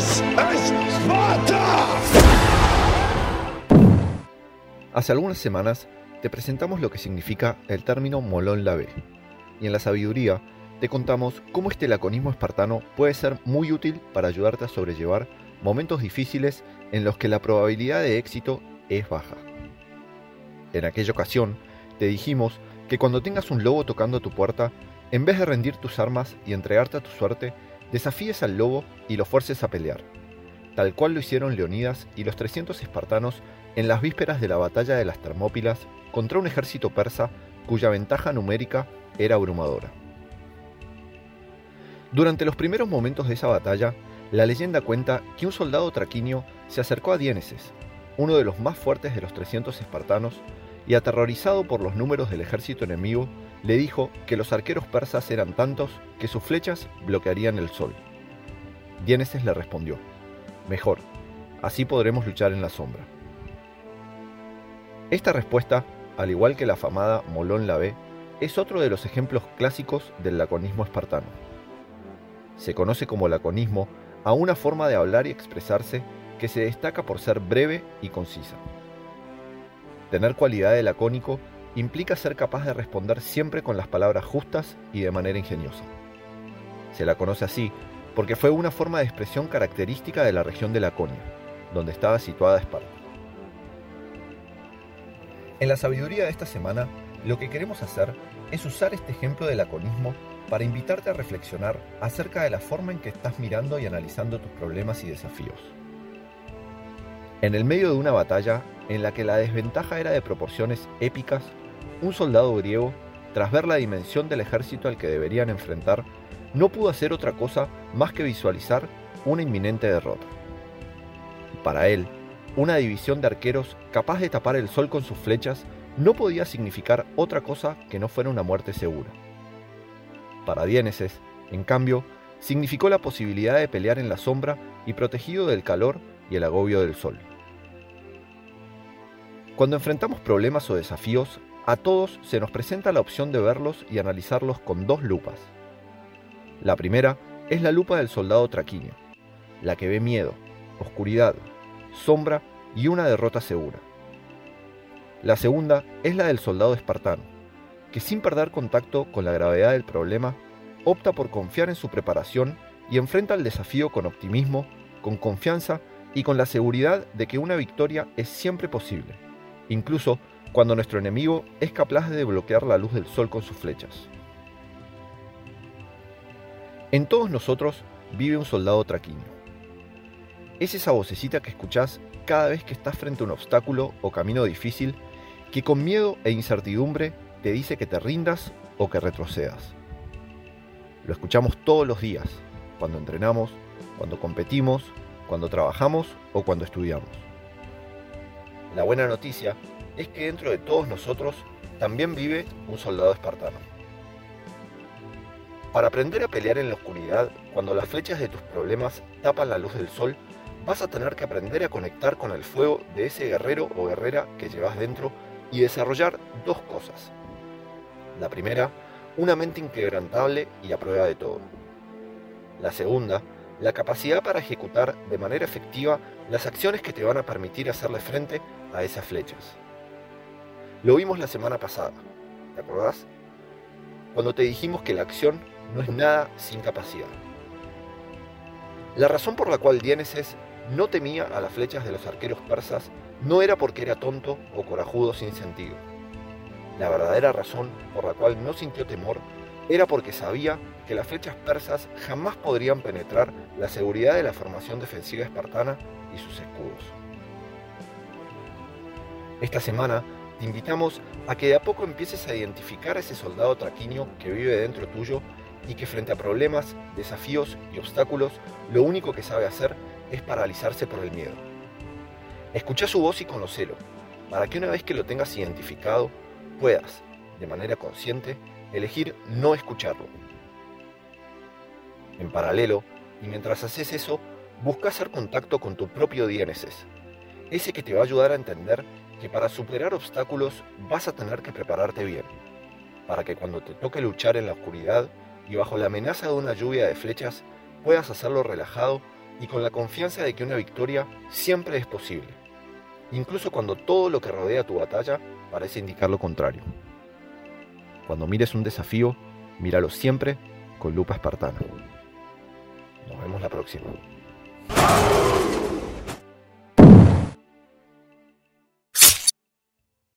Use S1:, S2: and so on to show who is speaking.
S1: Es!
S2: Hace algunas semanas te presentamos lo que significa el término Molón Labe, y en la sabiduría te contamos cómo este laconismo espartano puede ser muy útil para ayudarte a sobrellevar momentos difíciles en los que la probabilidad de éxito es baja. En aquella ocasión, te dijimos que cuando tengas un lobo tocando tu puerta, en vez de rendir tus armas y entregarte a tu suerte, desafíes al lobo y lo fuerces a pelear, tal cual lo hicieron Leonidas y los 300 espartanos en las vísperas de la batalla de las Termópilas contra un ejército persa cuya ventaja numérica era abrumadora. Durante los primeros momentos de esa batalla, la leyenda cuenta que un soldado traquinio se acercó a Diéneses, uno de los más fuertes de los 300 espartanos, y aterrorizado por los números del ejército enemigo, le dijo que los arqueros persas eran tantos que sus flechas bloquearían el sol. Diéneses le respondió, Mejor, así podremos luchar en la sombra. Esta respuesta, al igual que la afamada Molón Lavé, es otro de los ejemplos clásicos del laconismo espartano. Se conoce como laconismo a una forma de hablar y expresarse que se destaca por ser breve y concisa. Tener cualidad de lacónico implica ser capaz de responder siempre con las palabras justas y de manera ingeniosa. Se la conoce así porque fue una forma de expresión característica de la región de Laconia, donde estaba situada Esparta. En la sabiduría de esta semana, lo que queremos hacer es usar este ejemplo de laconismo para invitarte a reflexionar acerca de la forma en que estás mirando y analizando tus problemas y desafíos. En el medio de una batalla en la que la desventaja era de proporciones épicas, un soldado griego, tras ver la dimensión del ejército al que deberían enfrentar, no pudo hacer otra cosa más que visualizar una inminente derrota. Para él, una división de arqueros capaz de tapar el sol con sus flechas no podía significar otra cosa que no fuera una muerte segura. Para Diéneses, en cambio, significó la posibilidad de pelear en la sombra y protegido del calor y el agobio del sol. Cuando enfrentamos problemas o desafíos, a todos se nos presenta la opción de verlos y analizarlos con dos lupas. La primera es la lupa del soldado traquíneo, la que ve miedo, oscuridad, sombra y una derrota segura. La segunda es la del soldado espartano, que sin perder contacto con la gravedad del problema, opta por confiar en su preparación y enfrenta el desafío con optimismo, con confianza y con la seguridad de que una victoria es siempre posible, incluso cuando nuestro enemigo es capaz de bloquear la luz del sol con sus flechas. En todos nosotros vive un soldado traquín. Es esa vocecita que escuchás cada vez que estás frente a un obstáculo o camino difícil que con miedo e incertidumbre te dice que te rindas o que retrocedas. Lo escuchamos todos los días, cuando entrenamos, cuando competimos, cuando trabajamos o cuando estudiamos. La buena noticia es que dentro de todos nosotros también vive un soldado espartano. Para aprender a pelear en la oscuridad, cuando las flechas de tus problemas tapan la luz del sol, vas a tener que aprender a conectar con el fuego de ese guerrero o guerrera que llevas dentro y desarrollar dos cosas. La primera, una mente inquebrantable y a prueba de todo. La segunda, la capacidad para ejecutar de manera efectiva las acciones que te van a permitir hacerle frente a esas flechas. Lo vimos la semana pasada, ¿te acordás? Cuando te dijimos que la acción no es nada sin capacidad. La razón por la cual Diéneses no temía a las flechas de los arqueros persas no era porque era tonto o corajudo sin sentido. La verdadera razón por la cual no sintió temor era porque sabía que las flechas persas jamás podrían penetrar la seguridad de la formación defensiva espartana y sus escudos. Esta semana te invitamos a que de a poco empieces a identificar a ese soldado traquíneo que vive dentro tuyo y que frente a problemas, desafíos y obstáculos, lo único que sabe hacer es paralizarse por el miedo. Escucha su voz y conocelo, para que una vez que lo tengas identificado, puedas, de manera consciente, elegir no escucharlo. En paralelo, y mientras haces eso, busca hacer contacto con tu propio DNSS, ese que te va a ayudar a entender que para superar obstáculos vas a tener que prepararte bien, para que cuando te toque luchar en la oscuridad y bajo la amenaza de una lluvia de flechas puedas hacerlo relajado y con la confianza de que una victoria siempre es posible, incluso cuando todo lo que rodea tu batalla parece indicar lo contrario. Cuando mires un desafío, míralo siempre con lupa espartana. Nos vemos la próxima.